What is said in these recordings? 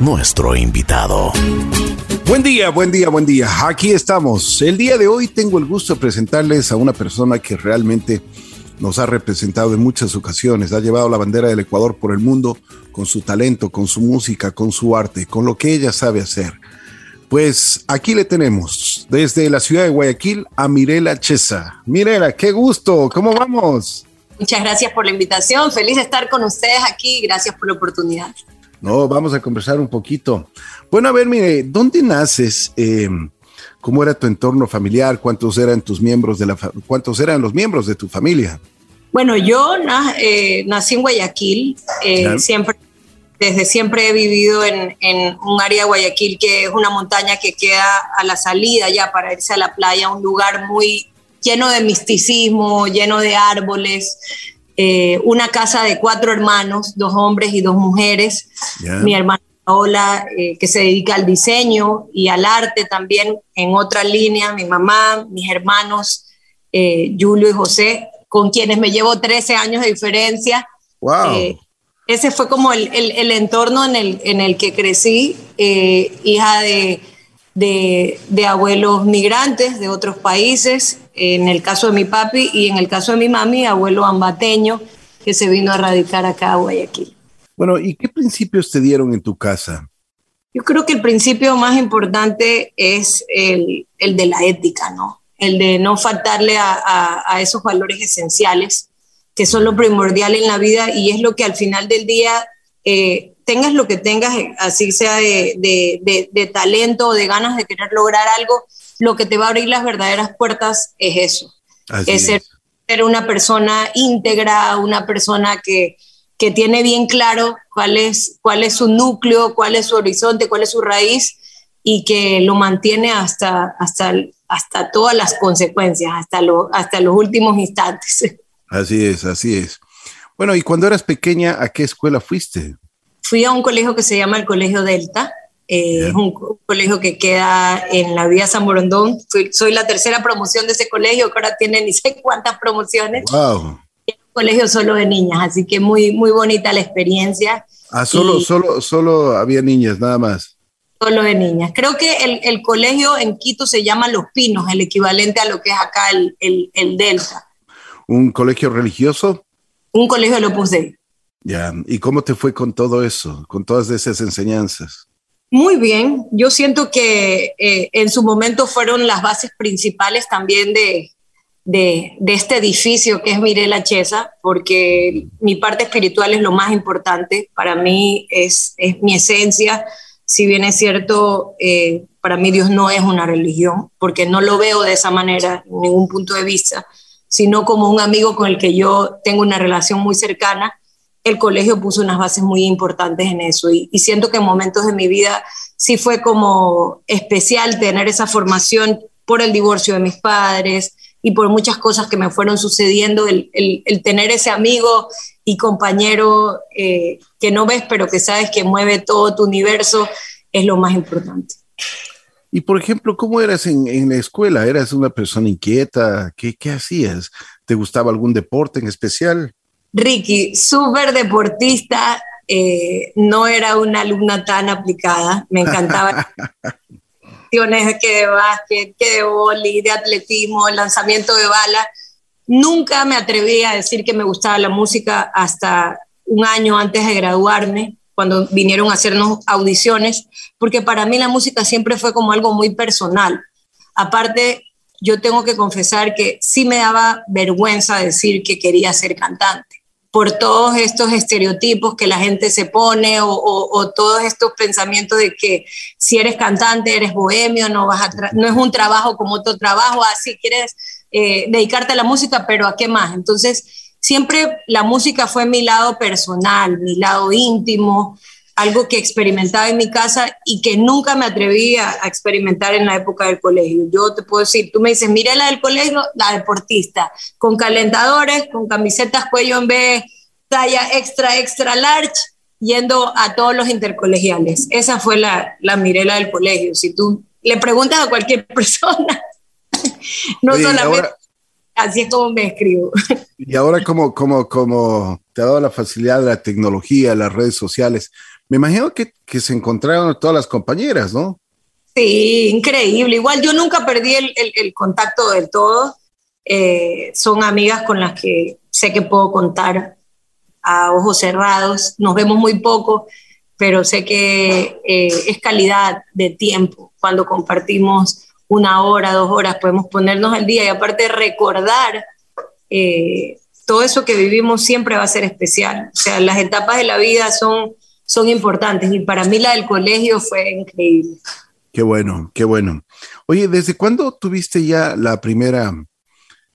nuestro invitado. Buen día, buen día, buen día. Aquí estamos. El día de hoy tengo el gusto de presentarles a una persona que realmente nos ha representado en muchas ocasiones. Ha llevado la bandera del Ecuador por el mundo con su talento, con su música, con su arte, con lo que ella sabe hacer. Pues aquí le tenemos, desde la ciudad de Guayaquil a Mirela Chesa. Mirela, qué gusto, ¿cómo vamos? Muchas gracias por la invitación, feliz de estar con ustedes aquí, gracias por la oportunidad. No, vamos a conversar un poquito. Bueno, a ver, mire, ¿dónde naces? Eh, ¿Cómo era tu entorno familiar? ¿Cuántos eran tus miembros de la cuántos eran los miembros de tu familia? Bueno, yo eh, nací en Guayaquil, eh, siempre desde siempre he vivido en, en, un área de Guayaquil que es una montaña que queda a la salida ya para irse a la playa, un lugar muy lleno de misticismo, lleno de árboles, eh, una casa de cuatro hermanos, dos hombres y dos mujeres. Mi hermana Paola, eh, que se dedica al diseño y al arte también en otra línea, mi mamá, mis hermanos, eh, Julio y José, con quienes me llevo 13 años de diferencia. Wow. ese fue como el, el, entorno en el, en el que crecí, hija de, de, de abuelos migrantes de otros países en el caso de mi papi y en el caso de mi mami, abuelo ambateño, que se vino a radicar acá a Guayaquil. Bueno, ¿y qué principios te dieron en tu casa? Yo creo que el principio más importante es el, el de la ética, ¿no? El de no faltarle a, a, esos valores esenciales que son lo primordial en la vida y es lo que al final del día, eh, tengas lo que tengas, así sea de, de, de talento o de ganas de querer lograr algo, lo que te va a abrir las verdaderas puertas es eso. es, Ser, una persona íntegra, una persona que, que tiene bien claro cuál es, cuál es su núcleo, cuál es su horizonte, cuál es su raíz y que lo mantiene hasta, hasta, hasta todas las consecuencias, hasta, lo, hasta los últimos instantes. Así es, así es. Bueno, y cuando eras pequeña, ¿a qué escuela fuiste? Fui a un colegio que se llama el Colegio Delta, eh, es un colegio que queda en la vía San Borondón. soy la tercera promoción de ese colegio, que ahora tiene ni sé cuántas promociones. Wow. Es un colegio solo de niñas, así que muy, muy bonita la experiencia. Ah, solo, solo, solo había niñas, nada más. Solo de niñas. Creo que el, el, colegio en Quito se llama Los Pinos, el equivalente a lo que es acá el, el, el Delta. ¿Un colegio religioso? Un colegio de Opus Dei. Ya, ¿y cómo te fue con todo eso, con todas esas enseñanzas? Muy bien, yo siento que eh, en su momento fueron las bases principales también de, de, este edificio que es Mirela Chesa, porque mi parte espiritual es lo más importante, para mí es, es mi esencia, si bien es cierto, eh, para mí Dios no es una religión, porque no lo veo de esa manera, en ningún punto de vista, sino como un amigo con el que yo tengo una relación muy cercana el colegio puso unas bases muy importantes en eso y, siento que en momentos de mi vida sí fue como especial tener esa formación por el divorcio de mis padres y por muchas cosas que me fueron sucediendo, el, tener ese amigo y compañero eh, que no ves, pero que sabes que mueve todo tu universo, es lo más importante. Y por ejemplo, ¿cómo eras en, la escuela? ¿Eras una persona inquieta? ¿Qué, ¿Qué hacías? ¿Te gustaba algún deporte en especial? Ricky, súper deportista, eh, no era una alumna tan aplicada, me encantaba que de básquet, que de boli, de atletismo, lanzamiento de bala. Nunca me atreví a decir que me gustaba la música hasta un año antes de graduarme, cuando vinieron a hacernos audiciones, porque para mí la música siempre fue como algo muy personal. Aparte, yo tengo que confesar que sí me daba vergüenza decir que quería ser cantante por todos estos estereotipos que la gente se pone o, todos estos pensamientos de que si eres cantante eres bohemio, no, vas no es un trabajo como otro trabajo, así quieres eh, dedicarte a la música, pero ¿a qué más? Entonces, siempre la música fue mi lado personal, mi lado íntimo, algo que experimentaba en mi casa y que nunca me atreví a, experimentar en la época del colegio. Yo te puedo decir, tú me dices, mira la del colegio, la deportista, con calentadores, con camisetas cuello en B, talla extra, extra large, yendo a todos los intercolegiales. Esa fue la, la Mirela del colegio. Si tú le preguntas a cualquier persona, no solamente así es como me escribo. Y ahora como, como, como te ha dado la facilidad de la tecnología, las redes sociales, me imagino que, se encontraron todas las compañeras, ¿no? Sí, increíble. Igual yo nunca perdí el, el, contacto del todo. Eh, son amigas con las que sé que puedo contar a ojos cerrados. Nos vemos muy poco, pero sé que eh, es calidad de tiempo cuando compartimos una hora, dos horas, podemos ponernos al día y aparte recordar eh, todo eso que vivimos siempre va a ser especial. O sea, las etapas de la vida son, son importantes y para mí la del colegio fue increíble. Qué bueno, qué bueno. Oye, ¿desde cuándo tuviste ya la primera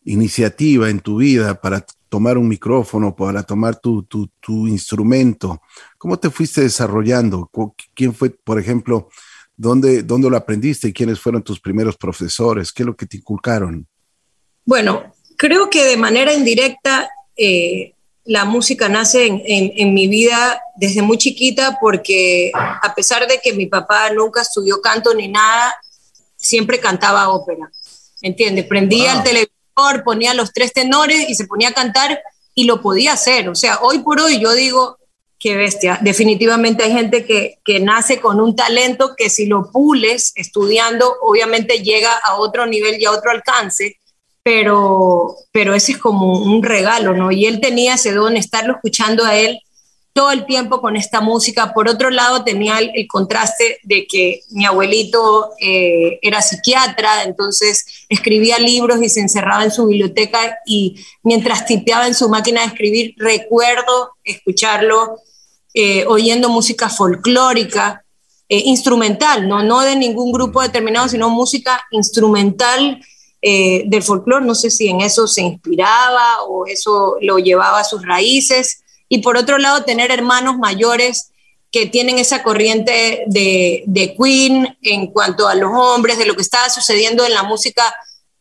iniciativa en tu vida para tomar un micrófono, para tomar tu, tu, tu instrumento? ¿Cómo te fuiste desarrollando? ¿Quién fue, por ejemplo, ¿Dónde, ¿Dónde lo aprendiste y quiénes fueron tus primeros profesores? ¿Qué es lo que te inculcaron? Bueno, creo que de manera indirecta eh, la música nace en, en, mi vida desde muy chiquita porque a pesar de que mi papá nunca estudió canto ni nada, siempre cantaba ópera. ¿Entiendes? Prendía el televisor, ponía los tres tenores y se ponía a cantar y lo podía hacer. O sea, hoy por hoy yo digo, Qué bestia. Definitivamente hay gente que, que, nace con un talento que si lo pules estudiando, obviamente llega a otro nivel y a otro alcance, pero, pero ese es como un regalo, ¿no? Y él tenía ese don, estarlo escuchando a él todo el tiempo con esta música. Por otro lado, tenía el, contraste de que mi abuelito eh, era psiquiatra, entonces escribía libros y se encerraba en su biblioteca y mientras tipeaba en su máquina de escribir, recuerdo escucharlo eh, oyendo música folclórica, eh, instrumental, ¿no? no de ningún grupo determinado, sino música instrumental del folclore. No sé si en eso se inspiraba o eso lo llevaba a sus raíces y por otro lado tener hermanos mayores que tienen esa corriente de, de, Queen en cuanto a los hombres, de lo que estaba sucediendo en la música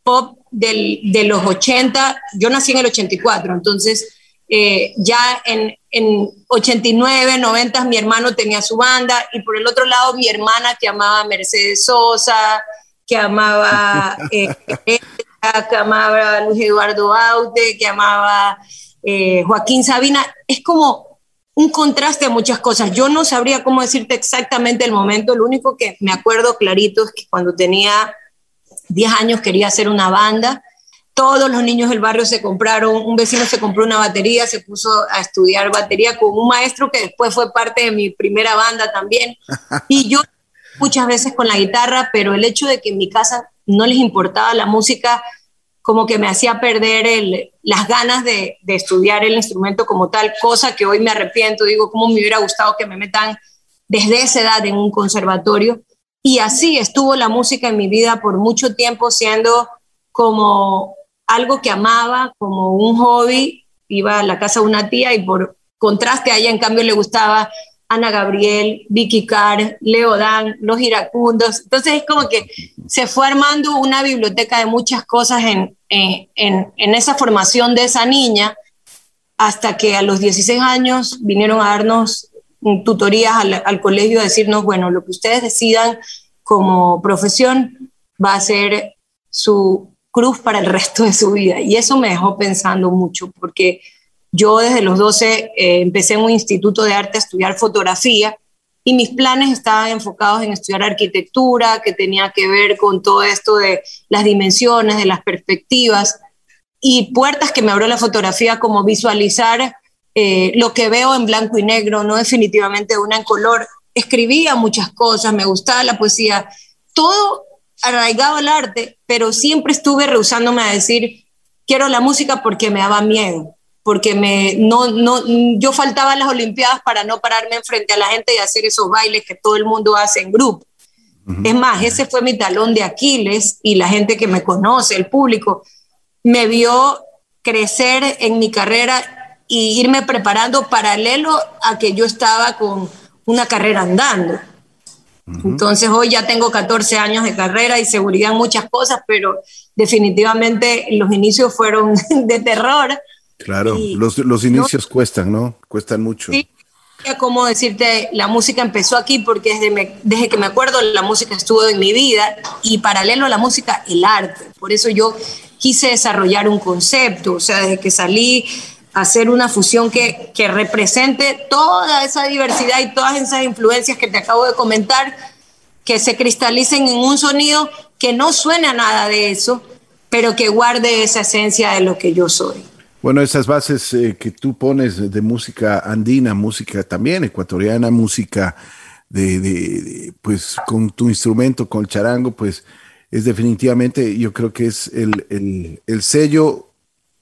pop del, de los 80. Yo nací en el 84, entonces eh, ya en, en 89, 90 mi hermano tenía su banda y por el otro lado mi hermana que amaba Mercedes Sosa, que amaba, eh, que amaba Luis Eduardo Aute, que amaba eh, Joaquín Sabina, es como un contraste a muchas cosas. Yo no sabría cómo decirte exactamente el momento, lo único que me acuerdo clarito es que cuando tenía 10 años quería hacer una banda, todos los niños del barrio se compraron, un vecino se compró una batería, se puso a estudiar batería con un maestro que después fue parte de mi primera banda también. Y yo muchas veces con la guitarra, pero el hecho de que en mi casa no les importaba la música como que me hacía perder las ganas de, de, estudiar el instrumento como tal, cosa que hoy me arrepiento, digo, cómo me hubiera gustado que me metan desde esa edad en un conservatorio. Y así estuvo la música en mi vida por mucho tiempo siendo como algo que amaba, como un hobby. Iba a la casa de una tía y por contraste a ella en cambio le gustaba Ana Gabriel, Vicky Carr, Leo Dan, Los Iracundos. Entonces es como que se fue armando una biblioteca de muchas cosas en, en, en, esa formación de esa niña, hasta que a los 16 años vinieron a darnos tutorías al, al colegio, a decirnos, bueno, lo que ustedes decidan como profesión va a ser su cruz para el resto de su vida. Y eso me dejó pensando mucho, porque yo desde los 12 eh, empecé en un instituto de arte a estudiar fotografía y mis planes estaban enfocados en estudiar arquitectura, que tenía que ver con todo esto de las dimensiones, de las perspectivas y puertas que me abrió la fotografía como visualizar eh, lo que veo en blanco y negro, no definitivamente una en color. Escribía muchas cosas, me gustaba la poesía, todo arraigado al arte, pero siempre estuve rehusándome a decir, quiero la música porque me daba miedo porque me, no, no, yo faltaba las Olimpiadas para no pararme frente a la gente y hacer esos bailes que todo el mundo hace en grupo. Es más, ese fue mi talón de Aquiles y la gente que me conoce, el público, me vio crecer en mi carrera y irme preparando paralelo a que yo estaba con una carrera andando. Entonces hoy ya tengo 14 años de carrera y seguridad en muchas cosas, pero definitivamente los inicios fueron de terror Claro, los, los, inicios cuestan, ¿no? Cuestan mucho. Sí, como decirte, la música empezó aquí porque desde, desde que me acuerdo la música estuvo en mi vida y paralelo a la música, el arte. Por eso yo quise desarrollar un concepto, o sea, desde que salí hacer una fusión que, que represente toda esa diversidad y todas esas influencias que te acabo de comentar, que se cristalicen en un sonido que no suene a nada de eso, pero que guarde esa esencia de lo que yo soy. Bueno, esas bases eh, que tú pones de música andina, música también ecuatoriana, música de, pues con tu instrumento, con el charango, pues es definitivamente, yo creo que es el, el,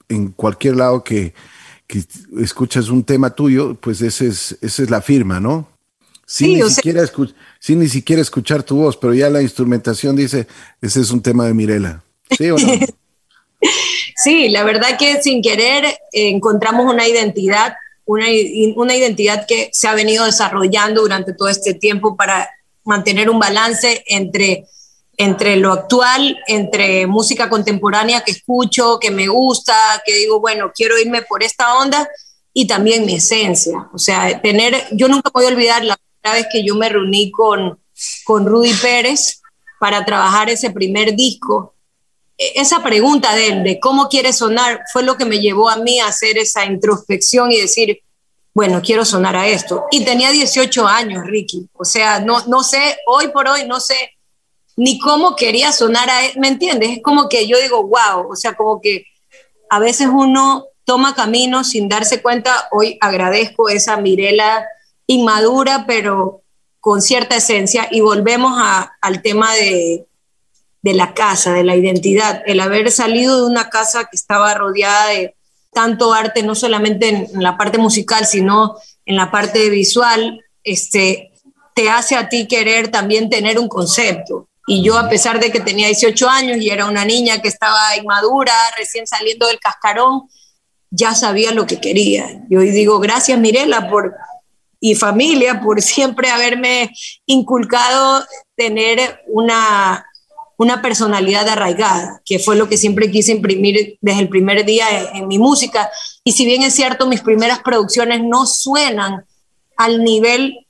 en cualquier lado que, escuchas un tema tuyo, pues ese es, esa es la firma, ¿no? Sin, ni siquiera sin ni siquiera escuchar tu voz, pero ya la instrumentación dice, ese es un tema de Mirela. ¿Sí o no? Sí, la verdad que sin querer eh, encontramos una identidad, una, identidad que se ha venido desarrollando durante todo este tiempo para mantener un balance entre, entre lo actual, entre música contemporánea que escucho, que me gusta, que digo, bueno, quiero irme por esta onda, y también mi esencia. O sea, tener, yo nunca voy a olvidar la primera vez que yo me reuní con, con Rudy Pérez para trabajar ese primer disco esa pregunta de de cómo quiere sonar, fue lo que me llevó a mí a hacer esa introspección y decir, bueno, quiero sonar a esto. Y tenía 18 años, Ricky. O sea, no, no sé, hoy por hoy no sé ni cómo quería sonar a él, ¿me entiendes? Es como que yo digo, wow, o sea, como que a veces uno toma camino sin darse cuenta. Hoy agradezco esa Mirela inmadura, pero con cierta esencia. Y volvemos al tema de, de la casa, de la identidad, el haber salido de una casa que estaba rodeada de tanto arte, no solamente en, la parte musical, sino en la parte visual, este, te hace a ti querer también tener un concepto. Y yo, a pesar de que tenía 18 años y era una niña que estaba inmadura, recién saliendo del cascarón, ya sabía lo que quería. Yo digo, gracias Mirela por, y familia por siempre haberme inculcado tener una, una personalidad arraigada, que fue lo que siempre quise imprimir desde el primer día en, mi música. Y si bien es cierto, mis primeras producciones no suenan al nivel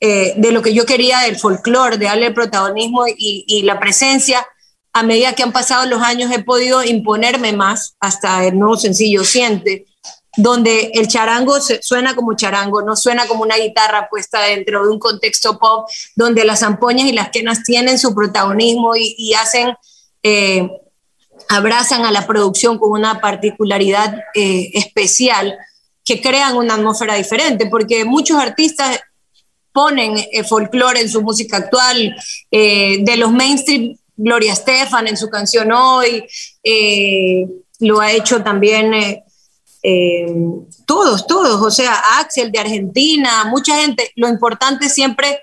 eh, de lo que yo quería del folclore, de darle protagonismo y, la presencia, a medida que han pasado los años he podido imponerme más hasta el nuevo sencillo Siente, donde el charango suena como charango, no suena como una guitarra puesta dentro de un contexto pop, donde las zampoñas y las quenas tienen su protagonismo y, hacen, eh, abrazan a la producción con una particularidad eh, especial que crean una atmósfera diferente, porque muchos artistas ponen eh, folclore en su música actual, de los mainstream, Gloria Estefan en su canción Hoy, lo ha hecho también eh, todos, todos, o sea, Axel de Argentina, mucha gente, lo importante es siempre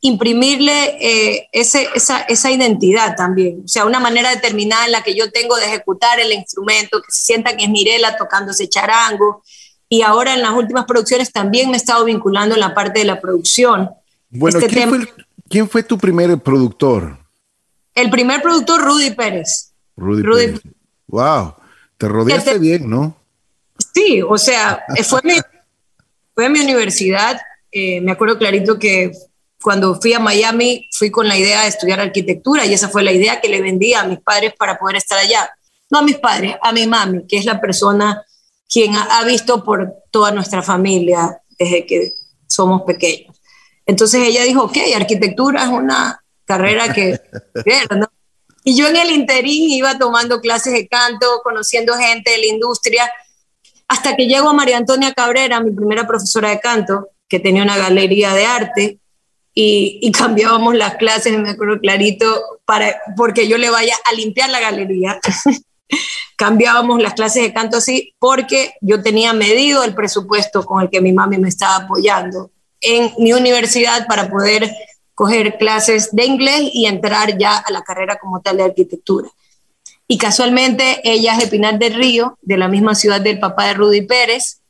imprimirle eh, ese, esa, esa, identidad también, o sea, una manera determinada en la que yo tengo de ejecutar el instrumento, que se sienta que es Mirela tocando ese charango, y ahora en las últimas producciones también me he estado vinculando en la parte de la producción. Bueno, este ¿quién, fue ¿quién, fue tu primer productor? El primer productor, Rudy Pérez. Rudy, Pérez. Wow, te rodeaste bien, ¿no? Sí, o sea, fue mi, fue mi universidad. Eh, me acuerdo clarito que cuando fui a Miami fui con la idea de estudiar arquitectura y esa fue la idea que le vendí a mis padres para poder estar allá. No a mis padres, a mi mami, que es la persona quien ha, visto por toda nuestra familia desde que somos pequeños. Entonces ella dijo, ok, arquitectura es una carrera que... Y yo en el interín iba tomando clases de canto, conociendo gente de la industria hasta que llego a María Antonia Cabrera, mi primera profesora de canto, que tenía una galería de arte, y, cambiábamos las clases, me acuerdo clarito, para, porque yo le vaya a limpiar la galería. cambiábamos las clases de canto así porque yo tenía medido el presupuesto con el que mi mami me estaba apoyando en mi universidad para poder coger clases de inglés y entrar ya a la carrera como tal de arquitectura. Y casualmente ella es de Pinar del Río, de la misma ciudad del papá de Rudy Pérez.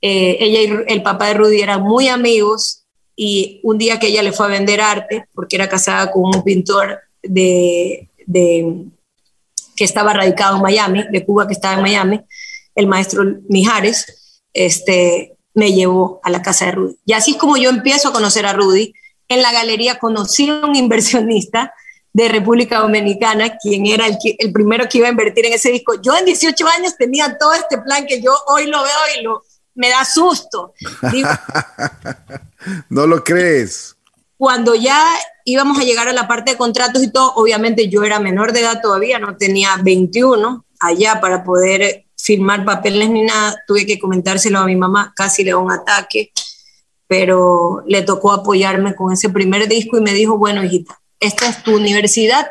Eh, ella y el papá de Rudy eran muy amigos y un día que ella le fue a vender arte, porque era casada con un pintor de, que estaba radicado en Miami, de Cuba que estaba en Miami, el maestro Mijares, este, me llevó a la casa de Rudy. Y así es como yo empiezo a conocer a Rudy. En la galería conocí a un inversionista de República Dominicana, quien era el, el, primero que iba a invertir en ese disco. Yo en 18 años tenía todo este plan que yo hoy lo veo y lo, me da susto. no lo crees. Cuando ya íbamos a llegar a la parte de contratos y todo, obviamente yo era menor de edad todavía, no tenía 21 allá para poder firmar papeles ni nada, tuve que comentárselo a mi mamá, casi le da un ataque, pero le tocó apoyarme con ese primer disco y me dijo, bueno, hijita, esta es tu universidad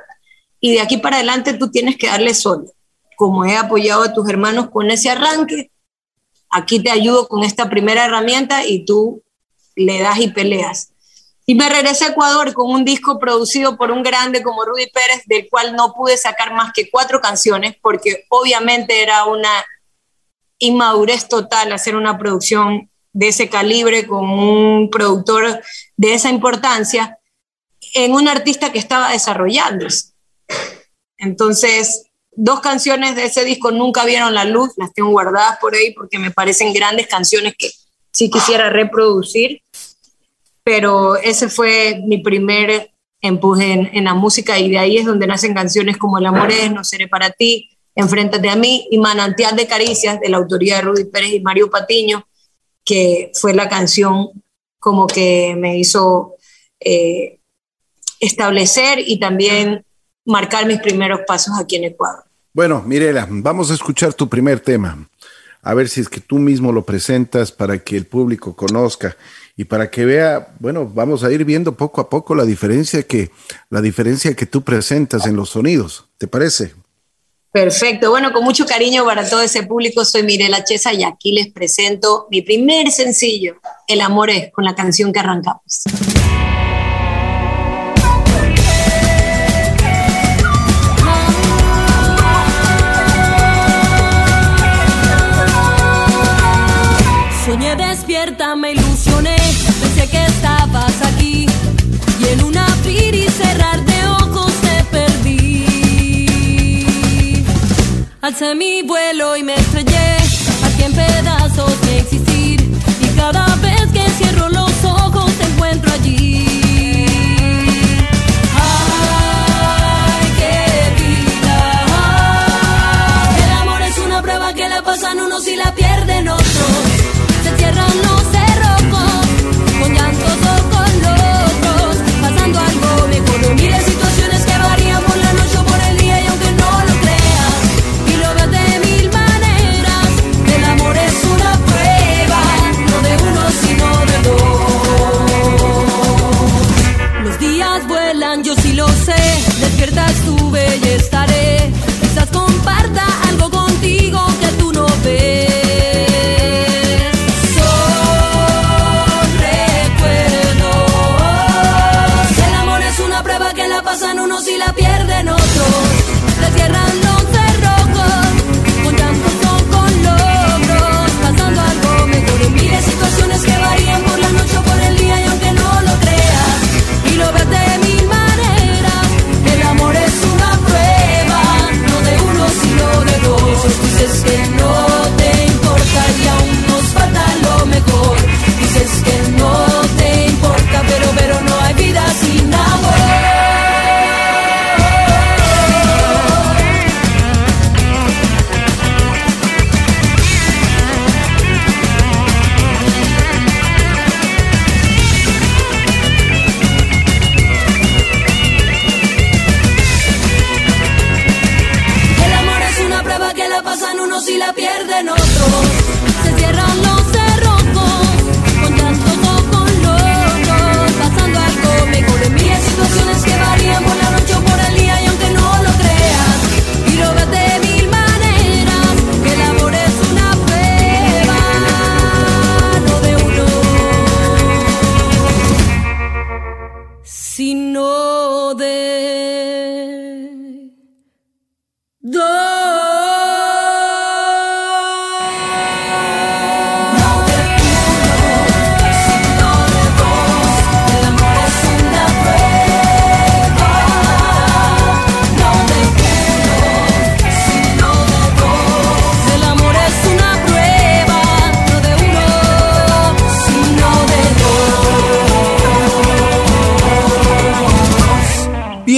y de aquí para adelante tú tienes que darle solo. Como he apoyado a tus hermanos con ese arranque, aquí te ayudo con esta primera herramienta y tú le das y peleas. Y me regresé a Ecuador con un disco producido por un grande como Rudy Pérez, del cual no pude sacar más que cuatro canciones, porque obviamente era una inmadurez total hacer una producción de ese calibre con un productor de esa importancia en un artista que estaba desarrollándose. Entonces, dos canciones de ese disco nunca vieron la luz, las tengo guardadas por ahí porque me parecen grandes canciones que sí quisiera reproducir pero ese fue mi primer empuje en, la música y de ahí es donde nacen canciones como El amor es, No seré para ti, Enfréntate a mí y Manantial de Caricias de la autoría de Rudy Pérez y Mario Patiño, que fue la canción como que me hizo eh, establecer y también marcar mis primeros pasos aquí en Ecuador. Bueno, Mirela, vamos a escuchar tu primer tema. A ver si es que tú mismo lo presentas para que el público conozca y para que vea, bueno, vamos a ir viendo poco a poco la diferencia que la diferencia que tú presentas en los sonidos. ¿Te parece? Perfecto. Bueno, con mucho cariño para todo ese público, soy Mirela Chesa y aquí les presento mi primer sencillo, El amor es, con la canción que arrancamos. Soñé despierta, me ilusioné, pensé que estabas aquí y en un abrir y cerrar de ojos te perdí. Alcé mi vuelo y me estrellé,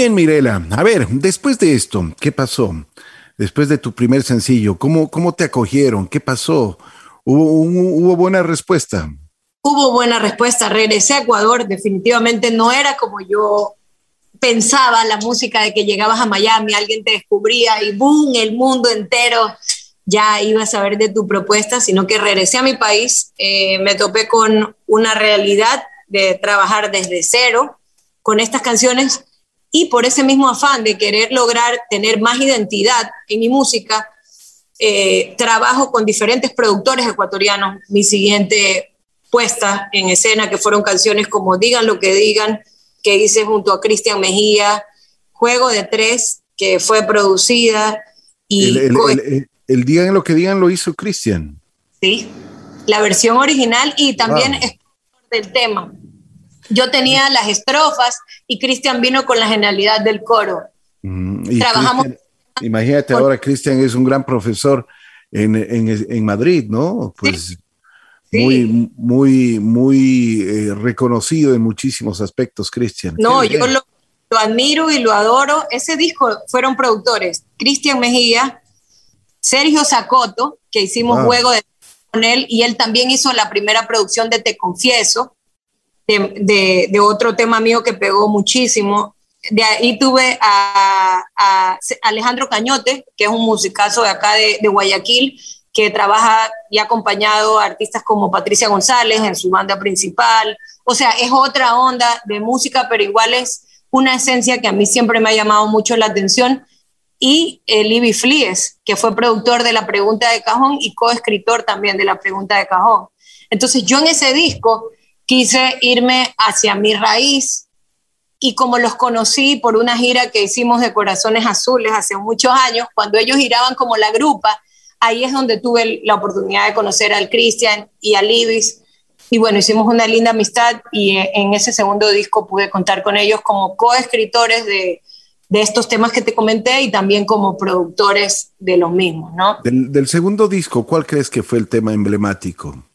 Bien, Mirela. A ver, después de esto, ¿qué pasó? Después de tu primer sencillo, ¿cómo, cómo te acogieron? ¿Qué pasó? ¿Hubo, buena respuesta? Hubo buena respuesta. Regresé a Ecuador. Definitivamente no era como yo pensaba la música de que llegabas a Miami, alguien te descubría y boom, el mundo entero ya iba a saber de tu propuesta, sino que regresé a mi país, eh, me topé con una realidad de trabajar desde cero con estas canciones y por ese mismo afán de querer lograr tener más identidad en mi música, eh, trabajo con diferentes productores ecuatorianos. Mi siguiente puesta en escena, que fueron canciones como Digan lo que digan, que hice junto a Cristian Mejía, Juego de Tres, que fue producida. Y el, el, Digan lo que digan lo hizo Cristian. Sí, la versión original y también es del tema. Yo tenía las estrofas y Cristian vino con la genialidad del coro. Mm, Trabajamos. imagínate ahora, Cristian es un gran profesor en, en, en Madrid, ¿no? Pues muy, muy, muy eh, reconocido en muchísimos aspectos, Cristian. No, yo lo, admiro y lo adoro. Ese disco fueron productores Cristian Mejía, Sergio Zacoto, que hicimos juego de con él, y él también hizo la primera producción de Te Confieso, de, otro tema mío que pegó muchísimo. De ahí tuve a, Alejandro Cañote, que es un musicazo de acá de, Guayaquil, que trabaja y ha acompañado a artistas como Patricia González en su banda principal. O sea, es otra onda de música, pero igual es una esencia que a mí siempre me ha llamado mucho la atención. Y el Libby Flies, que fue productor de La Pregunta de Cajón y coescritor también de La Pregunta de Cajón. Entonces yo en ese disco quise irme hacia mi raíz y como los conocí por una gira que hicimos de Corazones Azules hace muchos años, cuando ellos giraban como la grupa, ahí es donde tuve la oportunidad de conocer al Cristian y a Libis. Y bueno, hicimos una linda amistad y eh, en ese segundo disco pude contar con ellos como coescritores de, de estos temas que te comenté y también como productores de los mismos, ¿no? Del, segundo disco, ¿cuál crees que fue el tema emblemático?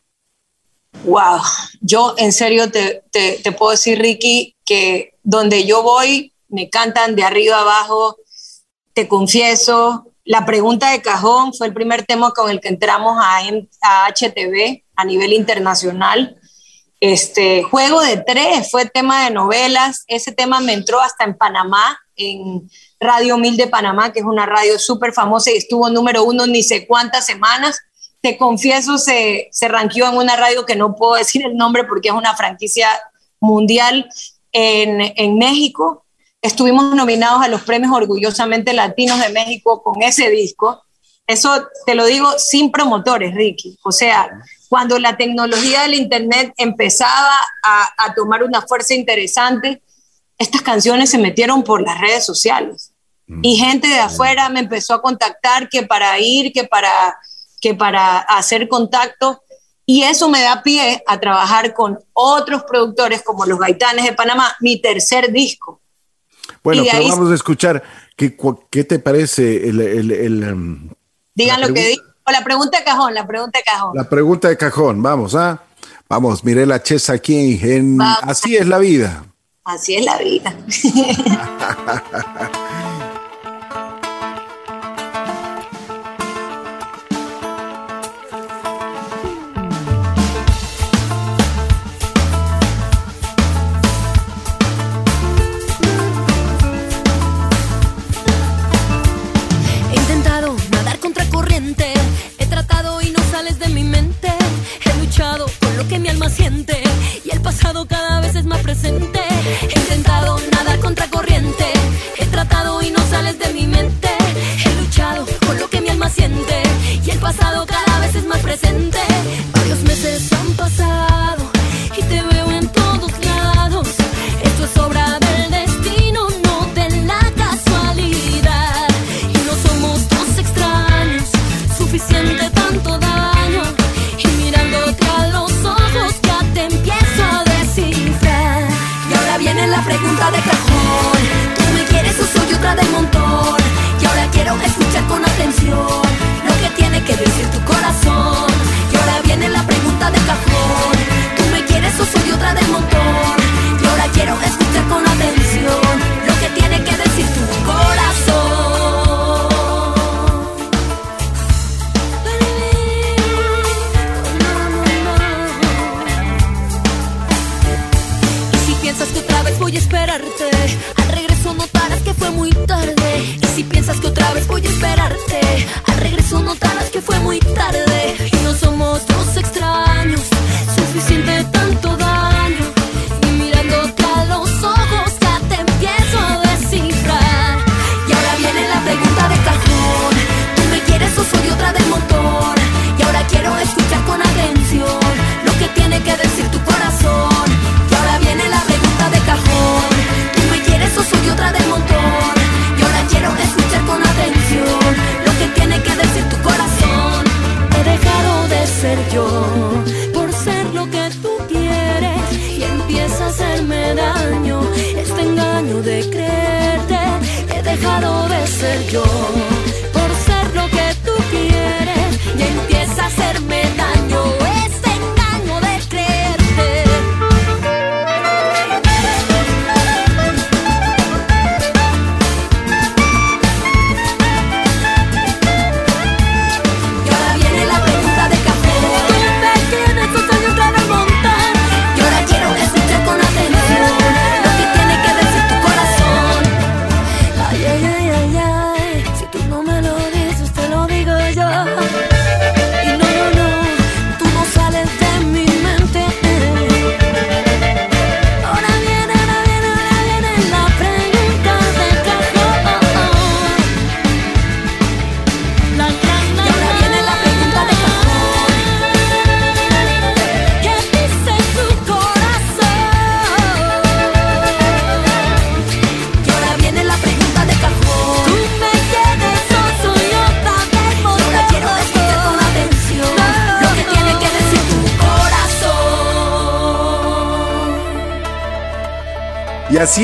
Wow, yo en serio te, te, puedo decir, Ricky, que donde yo voy me cantan de arriba abajo, te confieso, la pregunta de cajón fue el primer tema con el que entramos a, a HTV a nivel internacional. Este juego de tres fue tema de novelas. Ese tema me entró hasta en Panamá, en Radio Mil de Panamá, que es una radio súper famosa y estuvo número uno ni sé cuántas semanas. Te confieso, se, se ranqueó en una radio que no puedo decir el nombre porque es una franquicia mundial en, en México Estuvimos nominados a los premios Orgullosamente Latinos de México con ese disco. Eso te lo digo sin promotores, Ricky. O sea, cuando la tecnología del Internet empezaba a, tomar una fuerza interesante, estas canciones se metieron por las redes sociales. Y gente de afuera me empezó a contactar que para ir, que para, que para hacer contacto. Y eso me da pie a trabajar con otros productores como los Gaitanes de Panamá, mi tercer disco. Bueno, pero vamos a escuchar qué, qué te parece el... el, el um, Digan lo que digo. La pregunta de cajón, la pregunta de cajón. La pregunta de cajón, vamos, ¿ah? Vamos, miré la chesa aquí en Así es la vida. Así es la vida. escuchar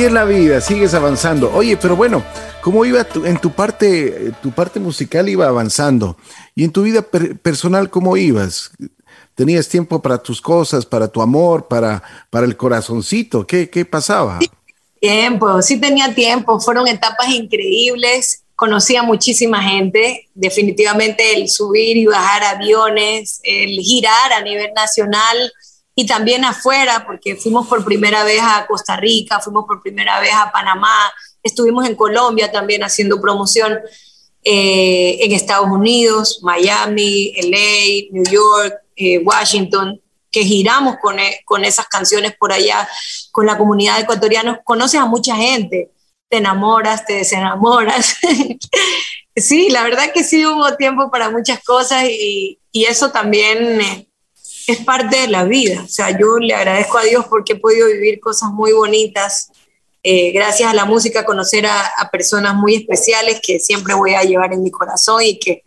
es la vida, sigues avanzando. Oye, pero bueno, ¿cómo iba tu- en tu parte, tu parte musical iba avanzando? Y en tu vida per- personal, ¿cómo ibas? ¿Tenías tiempo para tus cosas, para tu amor, para, para el corazoncito? ¿Qué, qué pasaba? Tiempo, sí tenía tiempo, fueron etapas increíbles, conocí a muchísima gente, definitivamente el subir y bajar aviones, el girar a nivel nacional y también afuera, porque fuimos por primera vez a Costa Rica, fuimos por primera vez a Panamá, estuvimos en Colombia también haciendo promoción eh, en Estados Unidos, Miami, LA, New York, eh, Washington, que giramos con, e- con esas canciones por allá, con la comunidad de ecuatorianos, conoces a mucha gente, te enamoras, te desenamoras. sí, la verdad que sí hubo tiempo para muchas cosas y, y eso también eh, es parte de la vida. O sea, yo le agradezco a Dios porque he podido vivir cosas muy bonitas. eh, gracias a la música, conocer a, a personas muy especiales que siempre voy a llevar en mi corazón y que,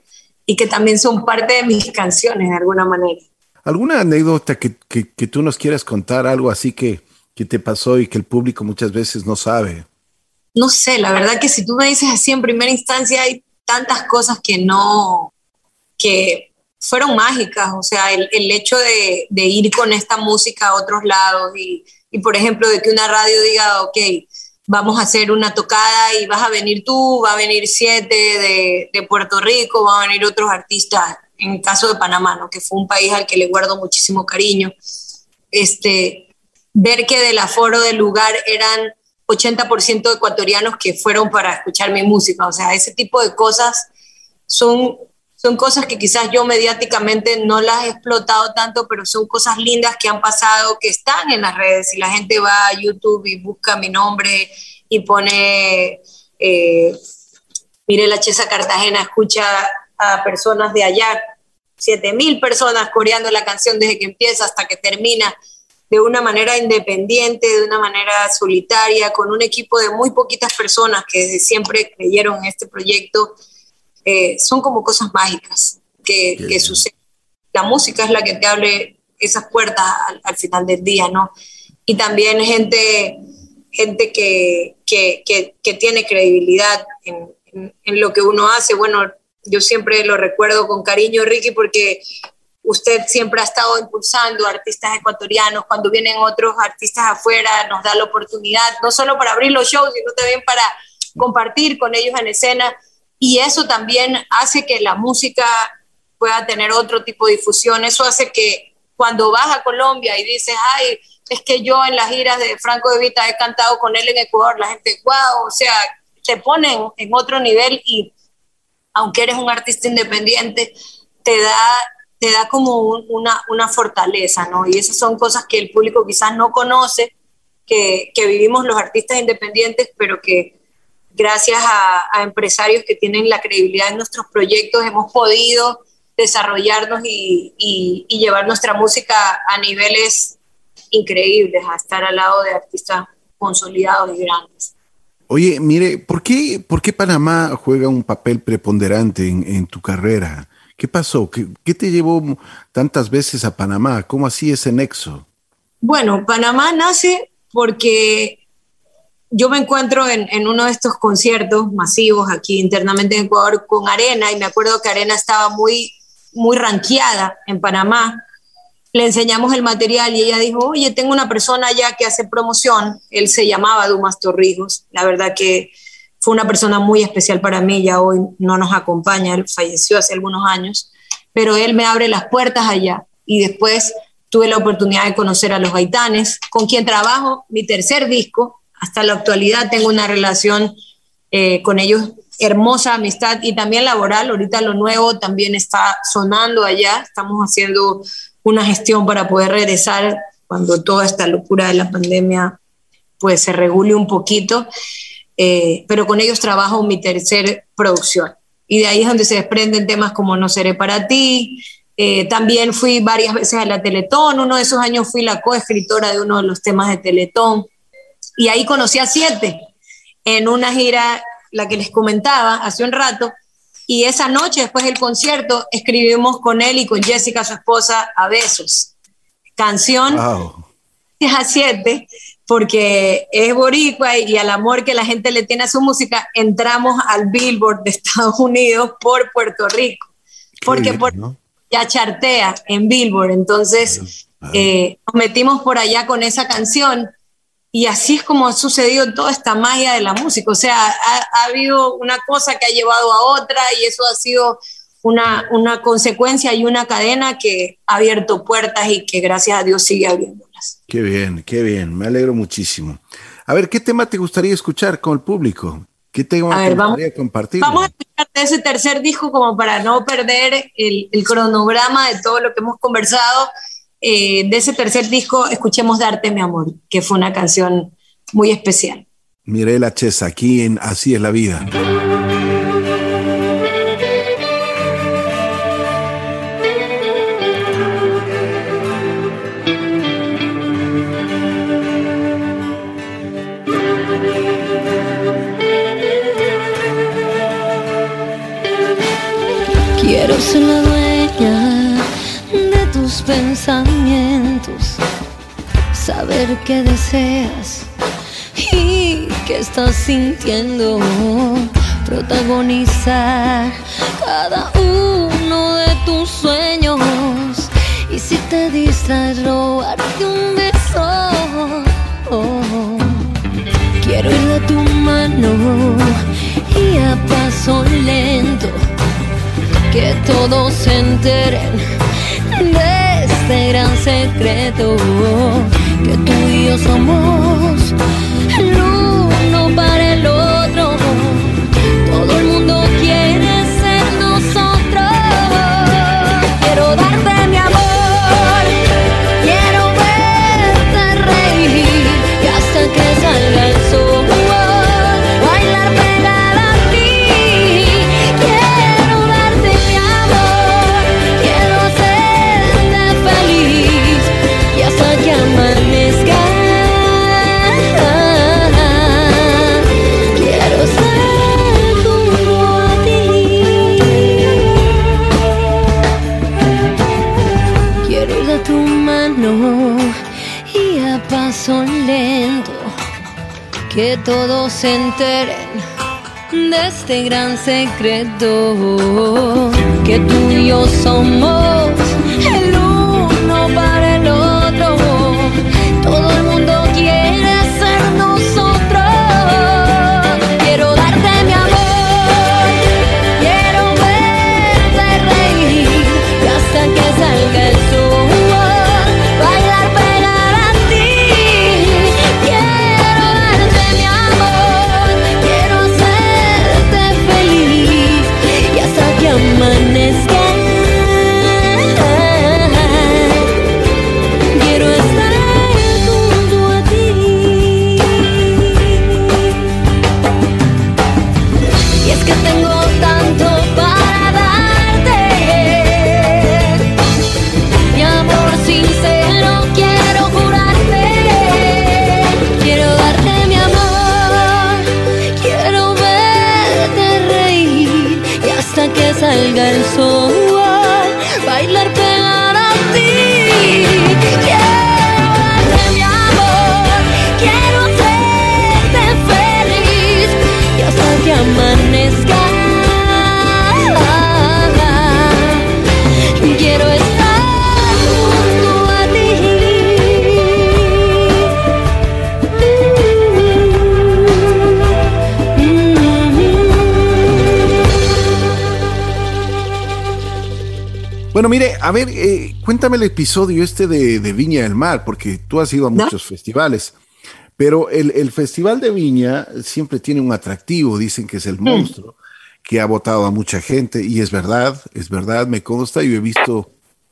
y que también son parte de mis canciones de alguna manera. ¿Alguna anécdota que, que- que tú nos quieras contar, algo así que, que te pasó y que el público muchas veces no sabe? no sé, la verdad que si tú me dices así en primera instancia hay tantas cosas que no, que fueron mágicas, o sea, el, el hecho de, de ir con esta música a otros lados y, y, por ejemplo, de que una radio diga, ok, vamos a hacer una tocada y vas a venir tú, va a venir siete de, de Puerto Rico, van a venir otros artistas, en el caso de Panamá, ¿no? que fue un país al que le guardo muchísimo cariño, este, ver que del aforo del lugar eran 80% ecuatorianos que fueron para escuchar mi música. O sea, ese tipo de cosas son, son cosas que quizás yo mediáticamente no las he explotado tanto, pero son cosas lindas que han pasado, que están en las redes. Y la gente va a YouTube y busca mi nombre y pone, eh, mire la Chesa Cartagena, escucha a personas de allá, 7 mil personas coreando la canción desde que empieza hasta que termina de una manera independiente, de una manera solitaria, con un equipo de muy poquitas personas que siempre creyeron en este proyecto, eh, son como cosas mágicas que, que suceden. La música es la que te abre esas puertas al, al final del día, ¿no? Y también gente, gente que, que, que, que tiene credibilidad en, en, en lo que uno hace. Bueno, yo siempre lo recuerdo con cariño, Ricky, porque usted siempre ha estado impulsando artistas ecuatorianos, cuando vienen otros artistas afuera nos da la oportunidad, no solo para abrir los shows, sino también para compartir con ellos en escena y eso también hace que la música pueda tener otro tipo de difusión, eso hace que cuando vas a Colombia y dices, ay, es que yo en las giras de Franco de Vita he cantado con él en Ecuador, la gente, wow, o sea, te ponen en otro nivel y aunque eres un artista independiente, te da, te da como una, una fortaleza, ¿no? Y esas son cosas que el público quizás no conoce, que, que vivimos los artistas independientes, pero que gracias a, empresarios que tienen la credibilidad en nuestros proyectos hemos podido desarrollarnos y, y, llevar nuestra música a niveles increíbles, a estar al lado de artistas consolidados y grandes. Oye, mire, ¿por qué, por qué Panamá juega un papel preponderante en, en tu carrera? ¿Qué pasó? ¿Qué, ¿Qué, te llevó tantas veces a Panamá? ¿Cómo así ese nexo? Bueno, Panamá nace porque yo me encuentro en, uno de estos conciertos masivos aquí internamente en Ecuador con Arena y me acuerdo que Arena estaba muy, muy ranqueada en Panamá. Le enseñamos el material y ella dijo, oye, tengo una persona allá que hace promoción. Él se llamaba Dumas Torrijos. La verdad que fue una persona muy especial para mí, ya hoy no nos acompaña, falleció hace algunos años, pero él me abre las puertas allá y después tuve la oportunidad de conocer a los gaitanes, con quien trabajo mi tercer disco, hasta la actualidad tengo una relación eh, con ellos, hermosa amistad y también laboral. Ahorita lo nuevo también está sonando allá. Estamos haciendo una gestión para poder regresar cuando toda esta locura de la pandemia pues se regule un poquito. Eh, pero con ellos trabajo mi tercer producción. Y de ahí es donde se desprenden temas como No seré para ti. Eh, también fui varias veces a la Teletón. Uno de esos años fui la coescritora de uno de los temas de Teletón. Y ahí conocí a Siete en una gira, la que les comentaba hace un rato. Y esa noche, después del concierto, escribimos con él y con Jessica, su esposa, a besos. Canción wow. a Siete, porque es boricua y al amor que la gente le tiene a su música, entramos al Billboard de Estados Unidos por Puerto Rico. porque por, ya chartea en Billboard. Entonces, eh, nos metimos por allá con esa canción y así es como ha sucedido toda esta magia de la música. O sea, ha, habido una cosa que ha llevado a otra y eso ha sido una, una, consecuencia y una cadena que ha abierto puertas y que gracias a Dios sigue abriéndolas. Qué bien, qué bien, me alegro muchísimo. A ver, ¿qué tema te gustaría escuchar con el público? ¿Qué tema te gustaría compartir? Vamos a escuchar ese tercer disco como para no perder el, el cronograma de todo lo que hemos conversado eh, de ese tercer disco, escuchemos Darte mi amor, que fue una canción muy especial. Mirela Chesa, aquí en Así es la vida. Qué deseas y qué estás sintiendo, protagonizar cada uno de tus sueños y si te distraes robarte un beso. quiero ir de tu mano y a paso lento que todos se enteren de este gran secreto que y yo somos el uno para el otro. Que todos se enteren de este gran secreto. Que tú y yo somos a ver, eh, cuéntame el episodio este de, de Viña del Mar, porque tú has ido a ¿No? muchos festivales, pero el, el Festival de Viña siempre tiene un atractivo, dicen que es el monstruo, que ha votado a mucha gente, y es verdad, es verdad, me consta, yo he visto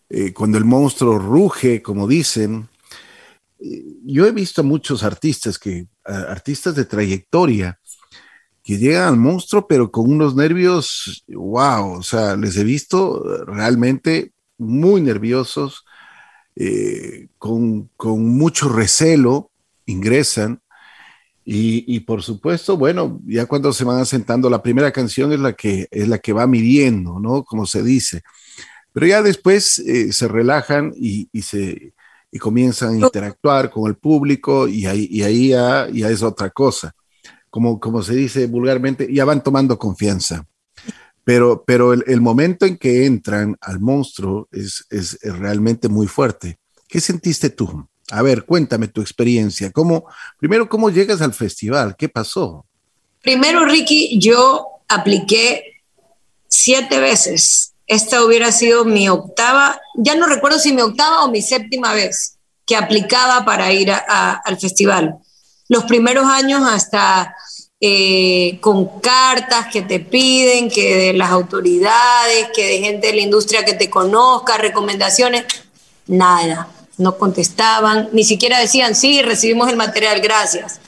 eh, cuando el monstruo ruge, como dicen, eh, yo he visto a muchos artistas que, a- artistas de trayectoria, que llegan al monstruo, pero con unos nervios, wow, o sea, les he visto realmente muy nerviosos, eh, con, con mucho recelo, ingresan. Y, y, por supuesto, bueno, ya cuando se van asentando, la primera canción es la que, es la que va midiendo, ¿no? Como se dice. Pero ya después eh, se relajan y, y se, y comienzan a interactuar con el público y ahí, y ahí ya, es otra cosa como, como se dice vulgarmente, ya van tomando confianza. Pero, pero el, momento en que entran al monstruo es, es, realmente muy fuerte. ¿Qué sentiste tú? A ver, cuéntame tu experiencia. ¿Cómo, primero, ¿cómo llegas al festival? ¿Qué pasó? Primero, Ricky, yo apliqué siete veces. Esta hubiera sido mi octava, ya no recuerdo si mi octava o mi séptima vez que aplicaba para ir al festival. Los primeros años hasta eh, con cartas que te piden, que de las autoridades, que de gente de la industria que te conozca, recomendaciones, nada, no contestaban, ni siquiera decían, sí, recibimos el material, gracias.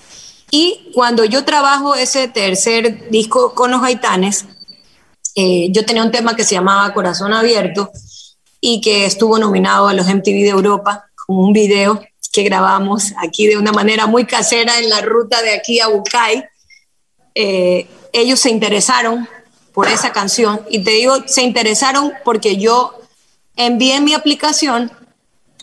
Y cuando yo trabajo ese tercer disco con los Gaitanes, eh, yo tenía un tema que se llamaba Corazón Abierto y que estuvo nominado a los MTV de Europa con un video que grabamos aquí de una manera muy casera en la ruta de aquí a Bucay. Eh, ellos se interesaron por esa canción. Y te digo, se interesaron porque yo envié mi aplicación,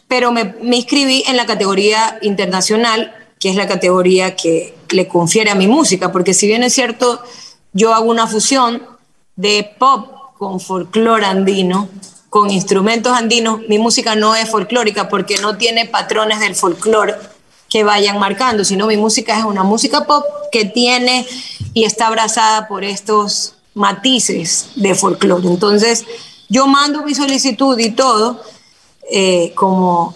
pero me, me inscribí en la categoría internacional, que es la categoría que le confiere a mi música, porque si bien es cierto, yo hago una fusión de pop con folclore andino, con instrumentos andinos, mi música no es folclórica porque no tiene patrones del folclore que vayan marcando, sino mi música es una música pop que tiene y está abrazada por estos matices de folclore. Entonces, yo mando mi solicitud y todo, eh, como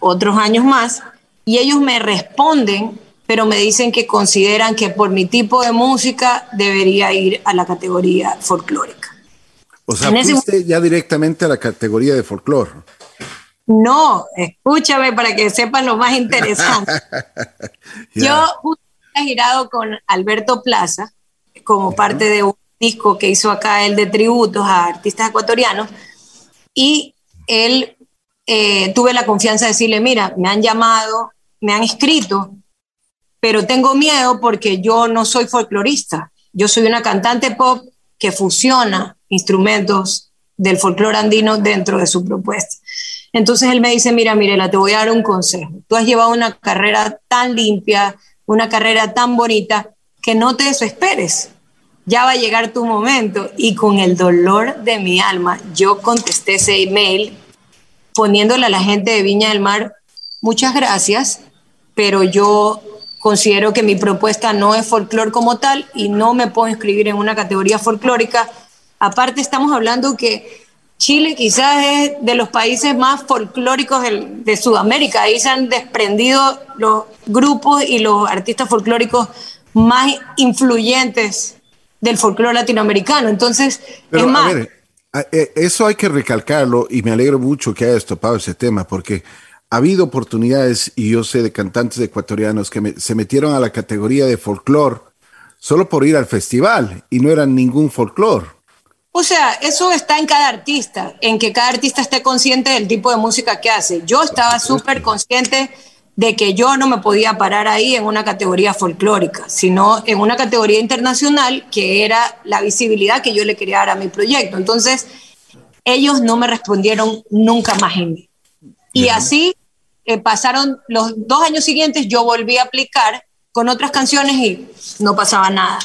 otros años más, y ellos me responden, pero me dicen que consideran que por mi tipo de música debería ir a la categoría folclórica. O sea, fuiste ese... ya directamente a la categoría de folclore. No, escúchame para que sepan lo más interesante. yeah. Yo he girado con Alberto Plaza como parte de un disco que hizo acá el de tributos a artistas ecuatorianos y él eh, tuve la confianza de decirle, mira, me han llamado, me han escrito, pero tengo miedo porque yo no soy folclorista, yo soy una cantante pop que fusiona instrumentos del folclore andino dentro de su propuesta. Entonces él me dice, mira, Mirela, te voy a dar un consejo. Tú has llevado una carrera tan limpia, una carrera tan bonita, que no te desesperes. Ya va a llegar tu momento. Y con el dolor de mi alma, yo contesté ese email poniéndole a la gente de Viña del Mar, muchas gracias, pero yo considero que mi propuesta no es folclore como tal y no me puedo inscribir en una categoría folclórica. Aparte, estamos hablando que Chile quizás es de los países más folclóricos de, Sudamérica. Ahí se han desprendido los grupos y los artistas folclóricos más influyentes del folclore latinoamericano. Entonces, Pero, es más. Ver, eso hay que recalcarlo y me alegro mucho que hayas topado ese tema porque ha habido oportunidades y yo sé de cantantes ecuatorianos que me, se metieron a la categoría de folclore solo por ir al festival y no eran ningún folclore. O sea, eso está en cada artista, en que cada artista esté consciente del tipo de música que hace. Yo estaba súper consciente de que yo no me podía parar ahí en una categoría folclórica, sino en una categoría internacional que era la visibilidad que yo le quería dar a mi proyecto. Entonces, ellos no me respondieron nunca más en mí. Y así eh, pasaron los dos años siguientes, yo volví a aplicar con otras canciones y no pasaba nada.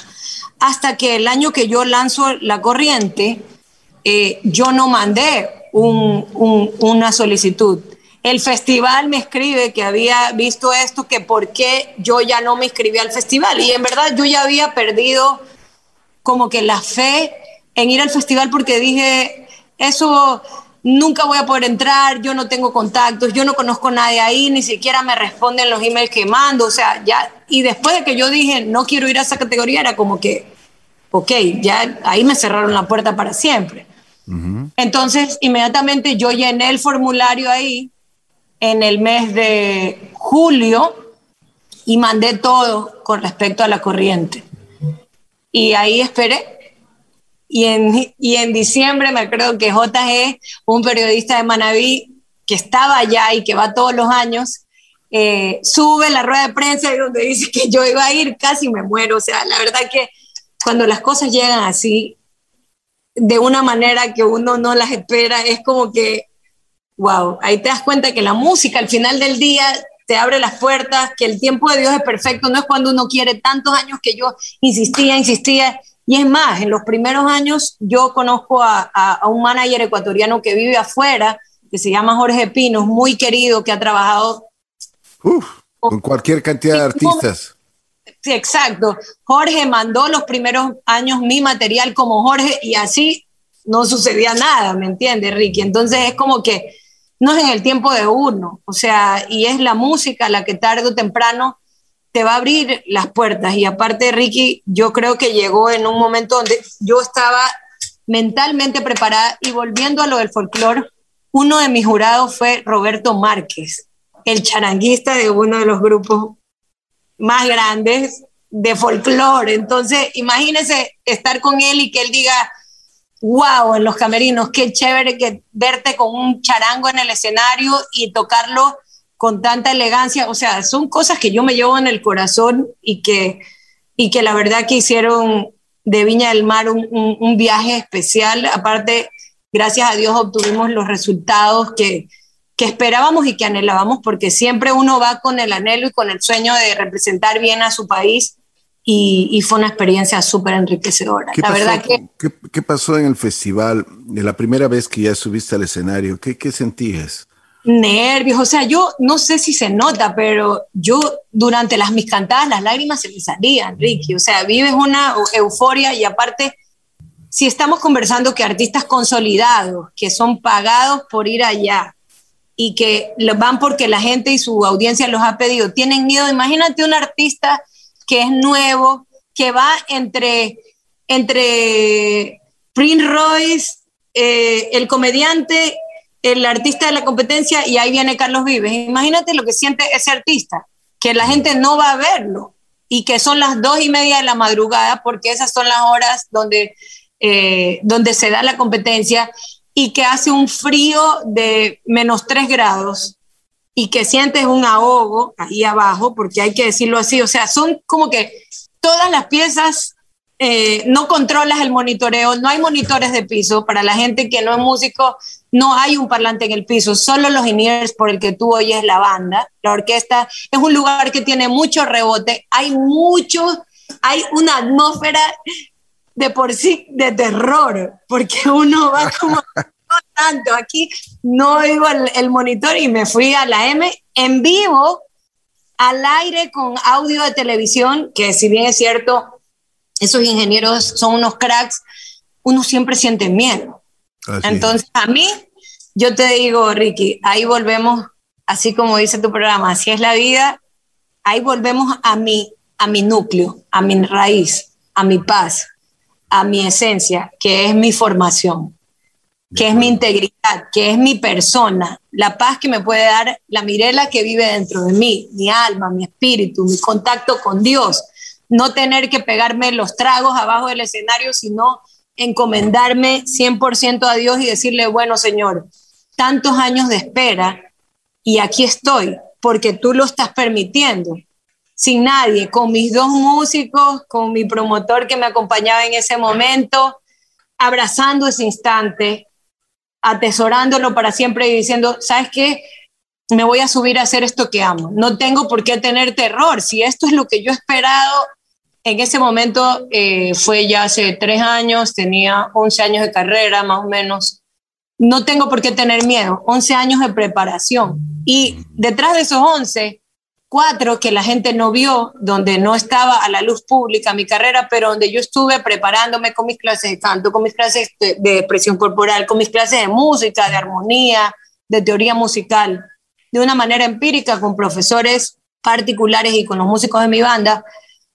Hasta que el año que yo lanzo La Corriente, eh, yo no mandé una solicitud el festival me escribe que había visto esto, que por qué yo ya no me inscribí al festival. Y en verdad yo ya había perdido como que la fe en ir al festival porque dije, eso nunca voy a poder entrar, yo no tengo contactos, yo no conozco a nadie ahí, ni siquiera me responden los emails que mando, o sea, ya, y después de que yo dije, no quiero ir a esa categoría, era como que, ok, ya ahí me cerraron la puerta para siempre. Entonces, inmediatamente yo llené el formulario ahí en el mes de julio y mandé todo con respecto a la corriente. Y ahí esperé. Y en, y en diciembre me acuerdo que JG, un periodista de Manaví que estaba allá y que va todos los años, eh, sube la rueda de prensa y donde dice que yo iba a ir, casi me muero. O sea, la verdad que cuando las cosas llegan así, de una manera que uno no las espera, es como que wow, ahí te das cuenta que la música al final del día te abre las puertas, que el tiempo de Dios es perfecto, no es cuando uno quiere tantos años que yo insistía, insistía. Y es más, en los primeros años yo conozco a, un manager ecuatoriano que vive afuera, que se llama Jorge Pinos, muy querido, que ha trabajado con cualquier cantidad de artistas. Sí, exacto. Jorge mandó los primeros años mi material como Jorge y así no sucedía nada, ¿me entiendes, Ricky? Entonces es como que no es en el tiempo de uno, o sea, y es la música la que tarde o temprano te va a abrir las puertas. Y aparte, Ricky, yo creo que llegó en un momento donde yo estaba mentalmente preparada y volviendo a lo del folclore, uno de mis jurados fue Roberto Márquez, el charanguista de uno de los grupos más grandes de folclore. Entonces, imagínese estar con él y que él diga, wow en los camerinos, qué chévere que verte con un charango en el escenario y tocarlo con tanta elegancia, o sea, son cosas que yo me llevo en el corazón y que, y que la verdad que hicieron de Viña del Mar un, un, viaje especial, aparte, gracias a Dios obtuvimos los resultados que, que esperábamos y que anhelábamos, porque siempre uno va con el anhelo y con el sueño de representar bien a su país y, fue una experiencia súper enriquecedora. La verdad que... ¿qué, pasó en el festival de la primera vez que ya subiste al escenario? ¿Qué, qué sentías? Nervios, o sea, yo no sé si se nota, pero yo durante las mis cantadas las lágrimas se me salían, Ricky, o sea, vives una euforia y aparte, si estamos conversando que artistas consolidados, que son pagados por ir allá y que van porque la gente y su audiencia los ha pedido, tienen miedo, imagínate un artista que es nuevo, que va entre, entre Prince Royce, eh, el comediante, el artista de la competencia y ahí viene Carlos Vives. Imagínate lo que siente ese artista, que la gente no va a verlo y que son las dos y media de la madrugada porque esas son las horas donde, eh, donde se da la competencia y que hace un frío de menos tres grados y que sientes un ahogo ahí abajo, porque hay que decirlo así, o sea, son como que todas las piezas, eh, no controlas el monitoreo, no hay monitores de piso, para la gente que no es músico, no hay un parlante en el piso, solo los in por el que tú oyes la banda, la orquesta, es un lugar que tiene mucho rebote, hay mucho, hay una atmósfera de por sí de terror, porque uno va como tanto, aquí no oigo el, monitor y me fui a la M en vivo, al aire con audio de televisión, que si bien es cierto, esos ingenieros son unos cracks, uno siempre siente miedo. Entonces, a mí, yo te digo, Ricky, ahí volvemos, así como dice tu programa, así es la vida, ahí volvemos a mi, a mi núcleo, a mi raíz, a mi paz, a mi esencia, que es mi formación que es mi integridad, que es mi persona, la paz que me puede dar la Mirela que vive dentro de mí, mi alma, mi espíritu, mi contacto con Dios, no tener que pegarme los tragos abajo del escenario, sino encomendarme 100% a Dios y decirle, bueno, Señor, tantos años de espera y aquí estoy, porque tú lo estás permitiendo, sin nadie, con mis dos músicos, con mi promotor que me acompañaba en ese momento, abrazando ese instante, atesorándolo para siempre y diciendo, ¿sabes qué? Me voy a subir a hacer esto que amo. No tengo por qué tener terror. Si esto es lo que yo he esperado, en ese momento eh, fue ya hace tres años, tenía 11 años de carrera más o menos. No tengo por qué tener miedo, 11 años de preparación. Y detrás de esos 11, cuatro que la gente no vio, donde no estaba a la luz pública mi carrera, pero donde yo estuve preparándome con mis clases de canto, con mis clases de, de corporal, con mis clases de música, de armonía, de teoría musical, de una manera empírica con profesores particulares y con los músicos de mi banda,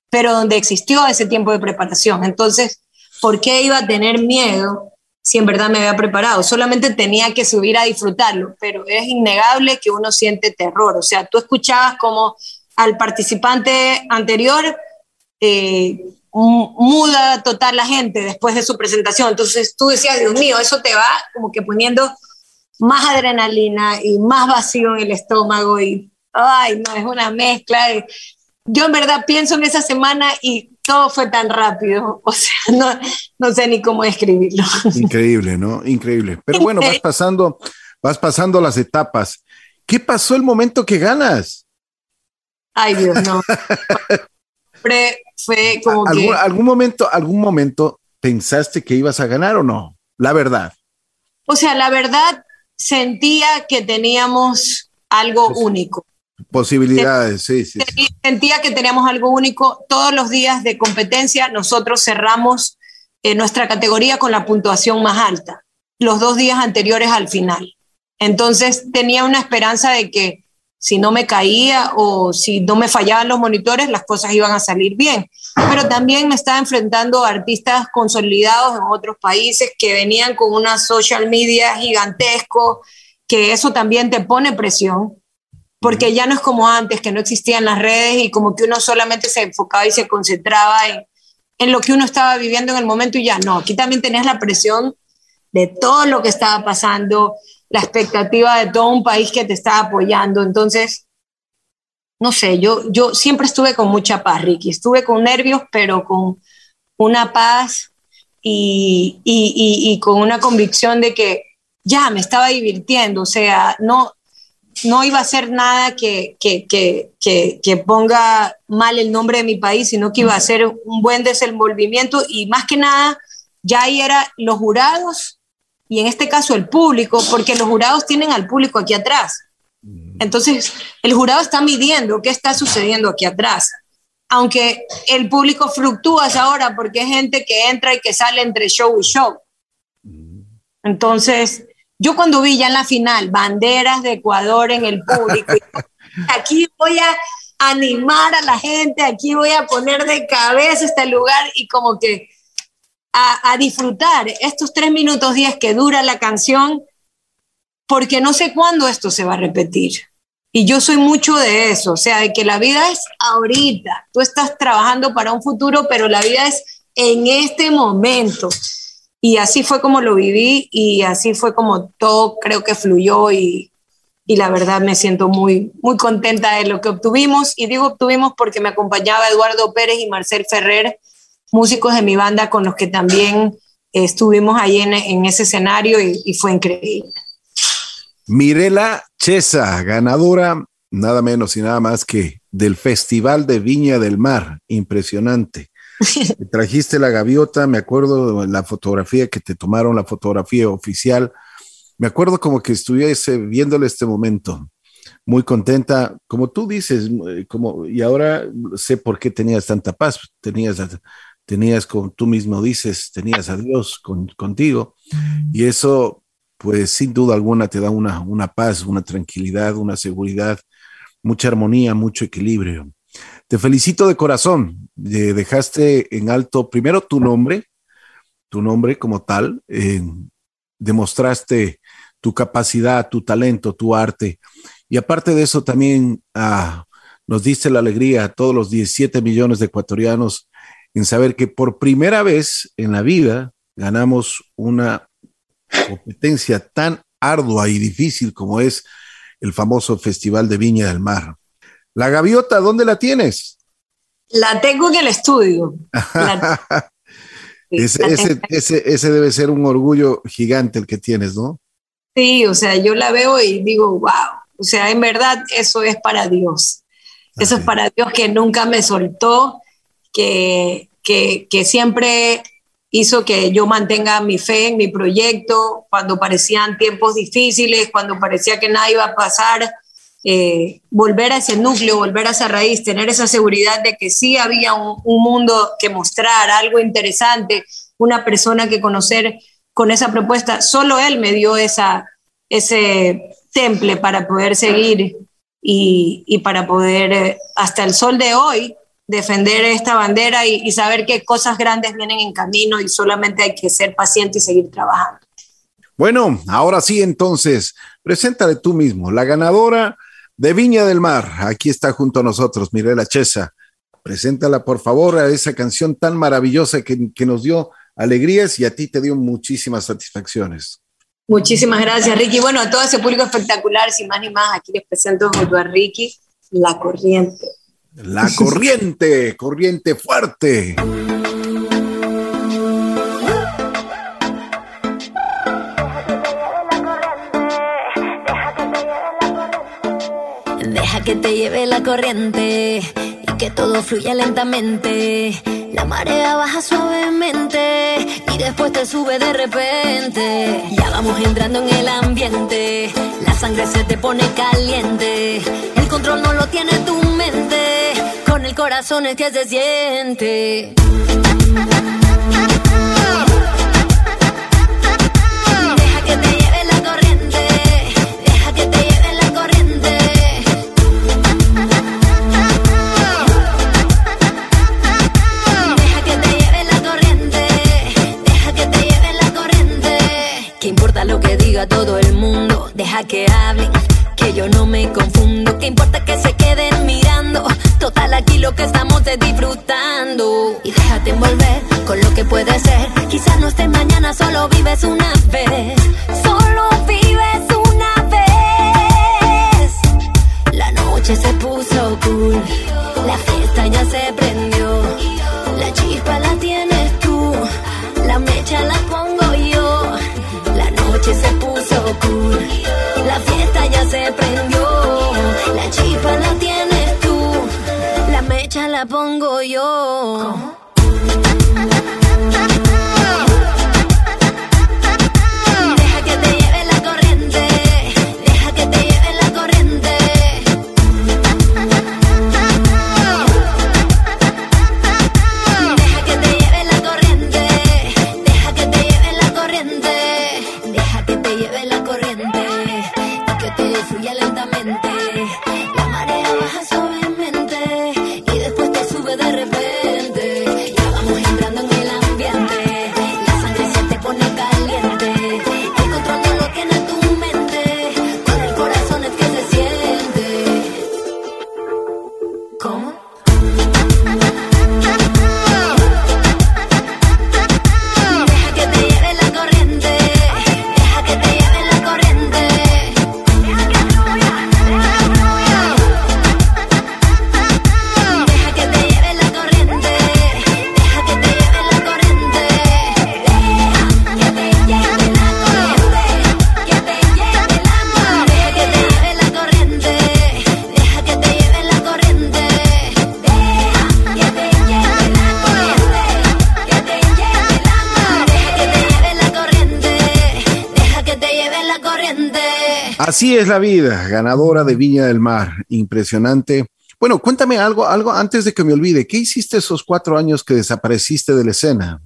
pero donde existió ese tiempo de preparación. Entonces, ¿por qué iba a tener miedo si en verdad me había preparado? Solamente tenía que subir a disfrutarlo, pero es innegable que uno siente terror. O sea, tú escuchabas como al participante anterior eh, muda total la gente después de su presentación. Entonces tú decías, Dios mío, eso te va como que poniendo más adrenalina y más vacío en el estómago y, ay, no, es una mezcla. Yo en verdad pienso en esa semana y todo fue tan rápido, o sea, no, no sé ni cómo describirlo. Increíble, ¿no? Increíble. Pero bueno, vas pasando, vas pasando las etapas. ¿Qué pasó el momento que ganas? Ay, Dios, no. fue como ¿Algún, que... ¿Algún momento, algún momento pensaste que ibas a ganar o no? La verdad. O sea, la verdad sentía que teníamos algo único. Posibilidades, sí, sí. sí. Sentía que teníamos algo único. Todos los días de competencia nosotros cerramos eh, nuestra categoría con la puntuación más alta, los dos días anteriores al final. Entonces tenía una esperanza de que si no me caía o si no me fallaban los monitores, las cosas iban a salir bien. Pero también me estaba enfrentando a artistas consolidados en otros países que venían con una social media gigantesco, que eso también te pone presión porque ya no es como antes, que no existían las redes y como que uno solamente se enfocaba y se concentraba en, en, lo que uno estaba viviendo en el momento y ya no, aquí también tenías la presión de todo lo que estaba pasando, la expectativa de todo un país que te estaba apoyando, entonces, no sé, yo, yo siempre estuve con mucha paz, Ricky, estuve con nervios, pero con una paz y, y, y, y con una convicción de que ya me estaba divirtiendo, o sea, no, no iba a ser nada que, que, que, que, ponga mal el nombre de mi país, sino que iba a ser un buen desenvolvimiento y más que nada, ya ahí eran los jurados y en este caso el público, porque los jurados tienen al público aquí atrás. Entonces, el jurado está midiendo qué está sucediendo aquí atrás. Aunque el público fluctúa ahora porque es gente que entra y que sale entre show y show. Entonces, yo cuando vi ya en la final banderas de Ecuador en el público, aquí voy a animar a la gente, aquí voy a poner de cabeza este lugar y como que a, disfrutar estos tres minutos diez que dura la canción, porque no sé cuándo esto se va a repetir. Y yo soy mucho de eso, o sea, de que la vida es ahorita, tú estás trabajando para un futuro, pero la vida es en este momento. Y así fue como lo viví y así fue como todo creo que fluyó y, y, la verdad me siento muy, muy contenta de lo que obtuvimos. Y digo obtuvimos porque me acompañaba Eduardo Pérez y Marcel Ferrer, músicos de mi banda con los que también estuvimos ahí en, en ese escenario y, y, fue increíble. Mirela Chesa, ganadora nada menos y nada más que del Festival de Viña del Mar. Impresionante. Trajiste la gaviota, me acuerdo la fotografía que te tomaron, la fotografía oficial. Me acuerdo como que estuviese viéndole este momento. Muy contenta, como tú dices, como, y ahora sé por qué tenías tanta paz. Tenías, tenías como tú mismo dices, tenías a Dios con, contigo. Y eso, pues sin duda alguna, te da una, una paz, una tranquilidad, una seguridad, mucha armonía, mucho equilibrio. Te felicito de corazón. Eh, dejaste en alto primero tu nombre, tu nombre como tal. Demostraste tu capacidad, tu talento, tu arte. Y aparte de eso, también ah, nos diste la alegría a todos los 17 millones de ecuatorianos en saber que por primera vez en la vida ganamos una competencia tan ardua y difícil como es el famoso Festival de Viña del Mar. La gaviota, ¿dónde la tienes? La tengo en el estudio. ese, ese, ese, debe ser un orgullo gigante el que tienes, ¿no? Sí, o sea, yo la veo y digo, wow, o sea, en verdad eso es para Dios. Eso es para Dios que nunca me soltó, que, que, que siempre hizo que yo mantenga mi fe en mi proyecto cuando parecían tiempos difíciles, cuando parecía que nada iba a pasar, eh, volver a ese núcleo, volver a esa raíz, tener esa seguridad de que sí había un, un, mundo que mostrar, algo interesante, una persona que conocer con esa propuesta. Solo él me dio esa, ese temple para poder seguir y, y para poder, eh, hasta el sol de hoy, defender esta bandera y, y, saber que cosas grandes vienen en camino y solamente hay que ser paciente y seguir trabajando. Bueno, ahora sí, entonces, preséntale tú mismo, la ganadora de Viña del Mar. Aquí está junto a nosotros, Mirela Chesa. Preséntala, por favor, a esa canción tan maravillosa que, que nos dio alegrías y a ti te dio muchísimas satisfacciones. Muchísimas gracias, Ricky. Bueno, a todo ese público espectacular, sin más ni más, aquí les presento junto a Ricky La Corriente. La corriente, corriente fuerte. Que te lleve la corriente y que todo fluya lentamente. La marea baja suavemente y después te sube de repente. Ya vamos entrando en el ambiente, la sangre se te pone caliente. El control no lo tiene tu mente, con el corazón es que se siente. Disfrutando. Y déjate envolver con lo que puede ser. Quizás no estés mañana, solo vives una vez. La pongo yo. Deja Así es la vida, ganadora de Viña del Mar, impresionante. Bueno, cuéntame algo, algo antes de que me olvide. ¿Qué hiciste esos cuatro años que desapareciste de la escena?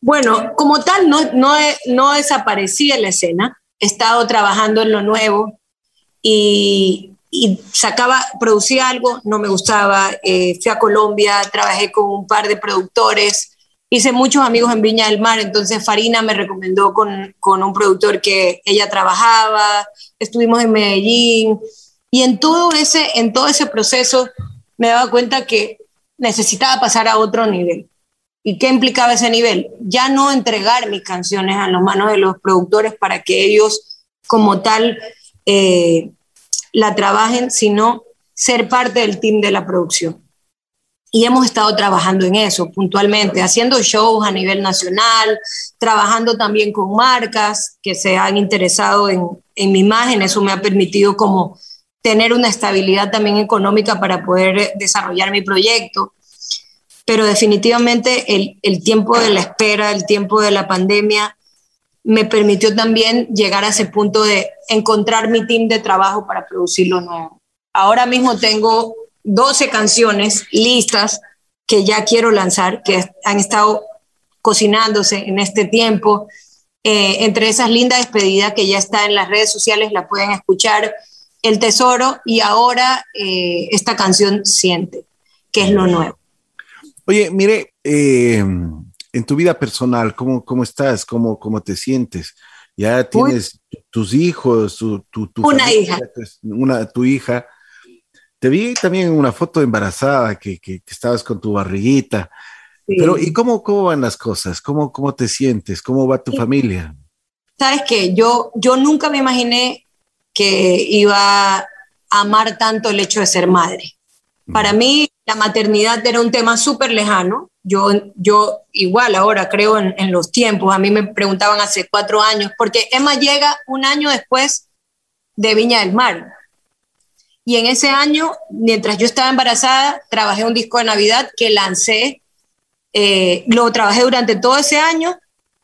Bueno, como tal, no, no, no desaparecí en la escena. He estado trabajando en lo nuevo y, y sacaba, producía algo, no me gustaba. Eh, fui a Colombia, trabajé con un par de productores, hice muchos amigos en Viña del Mar, entonces Farina me recomendó con, con un productor que ella trabajaba, estuvimos en Medellín y en todo ese, en todo ese proceso me daba cuenta que necesitaba pasar a otro nivel. ¿Y qué implicaba ese nivel? Ya no entregar mis canciones a las manos de los productores para que ellos como tal eh, la trabajen, sino ser parte del team de la producción. Y hemos estado trabajando en eso puntualmente, haciendo shows a nivel nacional, trabajando también con marcas que se han interesado en, en mi imagen. Eso me ha permitido como tener una estabilidad también económica para poder desarrollar mi proyecto. Pero definitivamente el, el tiempo de la espera, el tiempo de la pandemia, me permitió también llegar a ese punto de encontrar mi team de trabajo para producir lo nuevo. Ahora mismo tengo 12 canciones listas que ya quiero lanzar, que han estado cocinándose en este tiempo. Eh, entre esas lindas despedidas que ya está en las redes sociales, la pueden escuchar. El Tesoro y ahora eh, esta canción Siente, que es lo nuevo. Oye, mire, eh, en tu vida personal, ¿cómo, cómo estás? ¿Cómo, ¿Cómo te sientes? Ya tienes tus hijos, tu, tu, una hija. Una, tu hija. Te vi también en una foto embarazada que, que, estabas con tu barriguita. Pero, ¿y cómo, cómo van las cosas? ¿Cómo, cómo te sientes? ¿Cómo va tu familia? Sabes que yo, yo nunca me imaginé que iba a amar tanto el hecho de ser madre. Para mí, la maternidad era un tema súper lejano. Yo, yo igual ahora creo en, en, los tiempos. A mí me preguntaban hace cuatro años, porque Emma llega un año después de Viña del Mar. Y en ese año, mientras yo estaba embarazada, trabajé un disco de Navidad que lancé, eh, lo trabajé durante todo ese año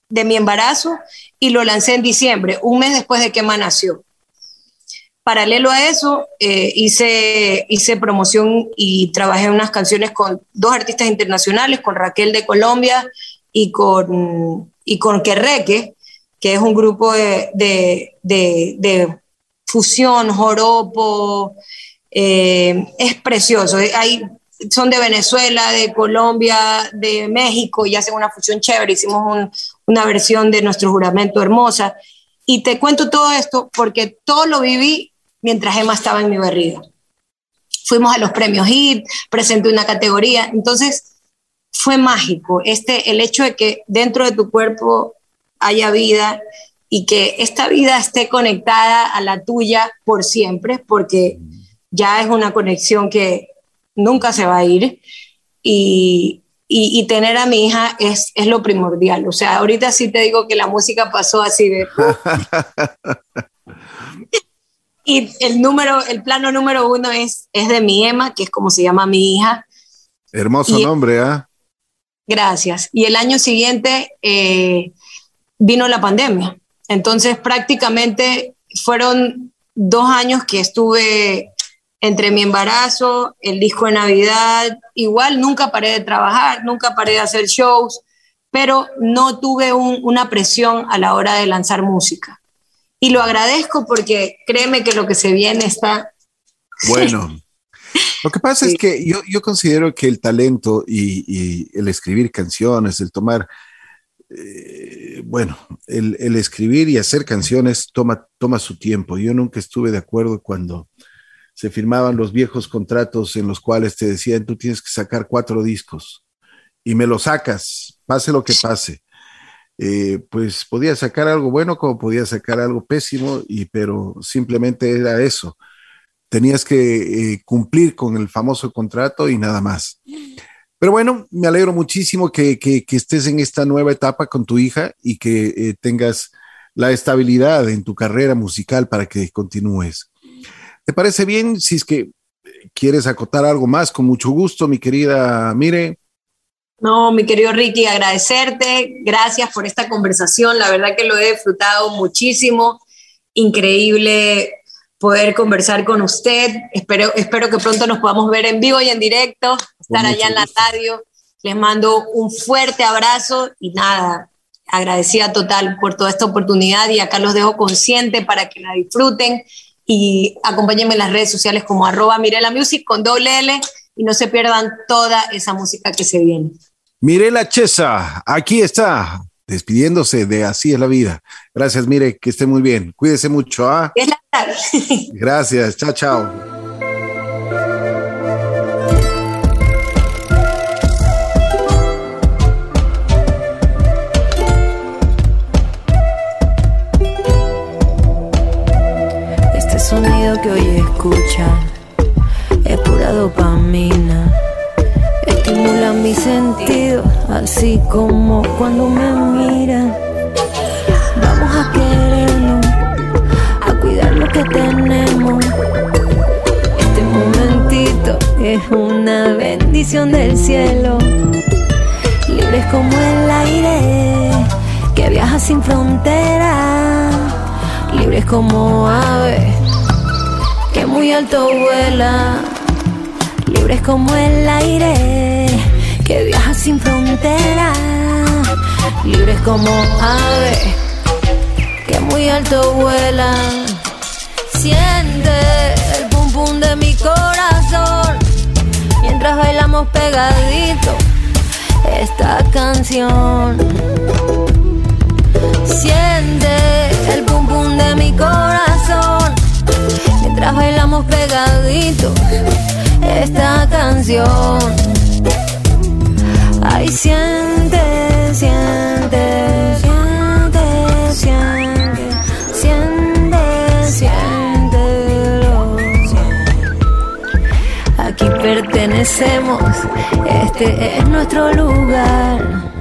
de mi embarazo y lo lancé en diciembre, un mes después de que Emma nació. Paralelo a eso, eh, hice, hice promoción y trabajé unas canciones con dos artistas internacionales, con Raquel de Colombia y con, y con Querreque, que es un grupo de, de, de, de fusión, joropo, eh, es precioso. Hay, son de Venezuela, de Colombia, de México y hacen una fusión chévere. Hicimos una versión de nuestro juramento hermosa. Y te cuento todo esto porque todo lo viví mientras Emma estaba en mi barriga. Fuimos a los premios HIT, presenté una categoría. Entonces, fue mágico. Este, el hecho de que dentro de tu cuerpo haya vida y que esta vida esté conectada a la tuya por siempre, porque ya es una conexión que nunca se va a ir. Y, y, tener a mi hija es, es, lo primordial. O sea, ahorita sí te digo que la música pasó así de... y el número, el plano número uno es, es de mi Emma, que es como se llama mi hija. Hermoso nombre, ¿ah? Gracias. Y el año siguiente eh, vino la pandemia. Entonces prácticamente fueron dos años que estuve entre mi embarazo, el disco de Navidad, igual nunca paré de trabajar, nunca paré de hacer shows, pero no tuve una presión a la hora de lanzar música. Y lo agradezco porque créeme que lo que se viene está... Bueno, lo que pasa es que yo, yo, considero que el talento y, y, el escribir canciones, el tomar eh, bueno, el, el, escribir y hacer canciones toma, toma su tiempo. Yo nunca estuve de acuerdo cuando se firmaban los viejos contratos en los cuales te decían, tú tienes que sacar cuatro discos y me lo sacas, pase lo que pase. Eh, pues podía sacar algo bueno como podía sacar algo pésimo, y, pero simplemente era eso. Tenías que eh, cumplir con el famoso contrato y nada más. Pero bueno, me alegro muchísimo que, que, estés en esta nueva etapa con tu hija y que eh, tengas la estabilidad en tu carrera musical para que continúes. ¿Te parece bien si es que quieres acotar algo más? Con mucho gusto, mi querida Mire. No, mi querido Ricky, agradecerte. Gracias por esta conversación. La verdad que lo he disfrutado muchísimo. Increíble poder conversar con usted. Espero, espero que pronto nos podamos ver en vivo y en directo, estar allá en la radio. Les mando un fuerte abrazo y nada, agradecida total por toda esta oportunidad y acá los dejo consciente para que la disfruten y acompáñenme en las redes sociales como arroba Mirela Music con doble L y no se pierdan toda esa música que se viene. Mirela Chesa, aquí está, despidiéndose de Así es la vida. Gracias, mire, que esté muy bien. Cuídese mucho. ¿ah? Es la Gracias, chao, chao. que hoy escuchan es pura dopamina. Estimula mi sentido, así como cuando me miran. Vamos a querernos, a cuidar lo que tenemos. Este momentito es una bendición del cielo. Libres como el aire que viaja sin fronteras, libres como aves que muy alto vuela libres como el aire que viaja sin frontera, libres como ave que muy alto vuela. Siente el pum pum de mi corazón mientras bailamos pegadito esta canción. Siente el pum pum de mi corazón mientras bailamos pegadito esta canción. Ay, siente, siente, siente, siente, siente, siéntelo. Aquí pertenecemos, este es nuestro lugar.